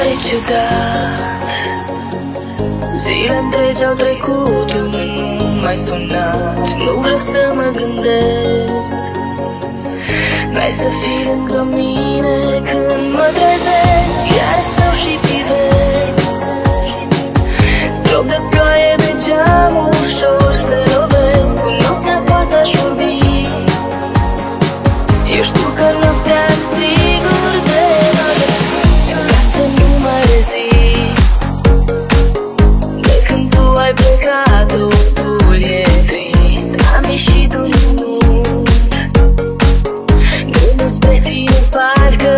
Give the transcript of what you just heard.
pare ciudat. Zile întregi au trecut, tu nu mai sunat. Nu vreau să mă gândesc. N-ai să fii lângă mine sfârșitul unui Nu despre tine parcă